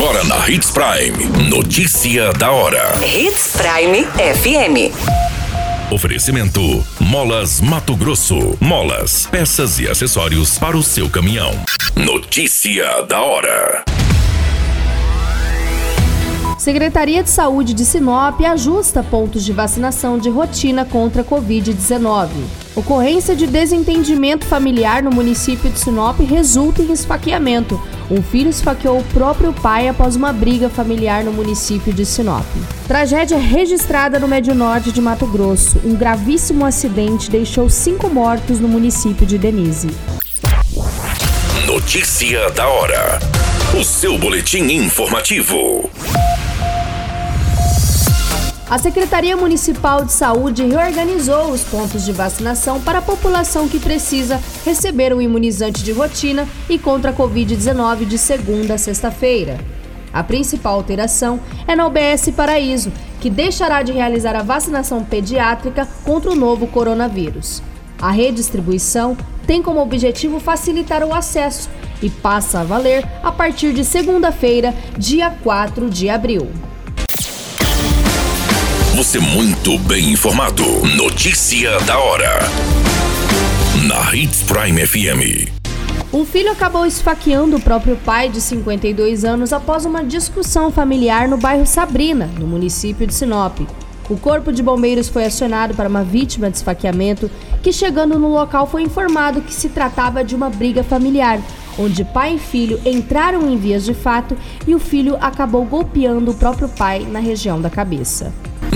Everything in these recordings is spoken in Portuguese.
Agora na Hits Prime. Notícia da hora. Hits Prime FM. Oferecimento: Molas Mato Grosso. Molas, peças e acessórios para o seu caminhão. Notícia da hora. Secretaria de Saúde de Sinop ajusta pontos de vacinação de rotina contra a Covid-19. Ocorrência de desentendimento familiar no município de Sinop resulta em esfaqueamento. Um filho esfaqueou o próprio pai após uma briga familiar no município de Sinop. Tragédia registrada no Médio Norte de Mato Grosso. Um gravíssimo acidente deixou cinco mortos no município de Denise. Notícia da hora. O seu boletim informativo. A Secretaria Municipal de Saúde reorganizou os pontos de vacinação para a população que precisa receber o imunizante de rotina e contra a Covid-19 de segunda a sexta-feira. A principal alteração é na UBS Paraíso, que deixará de realizar a vacinação pediátrica contra o novo coronavírus. A redistribuição tem como objetivo facilitar o acesso e passa a valer a partir de segunda-feira, dia 4 de abril. Você muito bem informado. Notícia da hora. Na Hits Prime FM. Um filho acabou esfaqueando o próprio pai de 52 anos após uma discussão familiar no bairro Sabrina, no município de Sinop. O corpo de bombeiros foi acionado para uma vítima de esfaqueamento que, chegando no local, foi informado que se tratava de uma briga familiar, onde pai e filho entraram em vias de fato e o filho acabou golpeando o próprio pai na região da cabeça.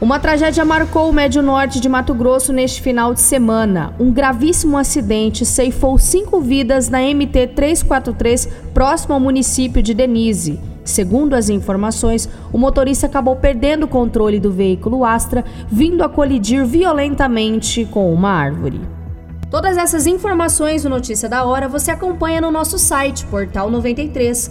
Uma tragédia marcou o Médio Norte de Mato Grosso neste final de semana. Um gravíssimo acidente ceifou cinco vidas na MT 343, próximo ao município de Denise. Segundo as informações, o motorista acabou perdendo o controle do veículo Astra, vindo a colidir violentamente com uma árvore. Todas essas informações no Notícia da Hora você acompanha no nosso site, Portal 93.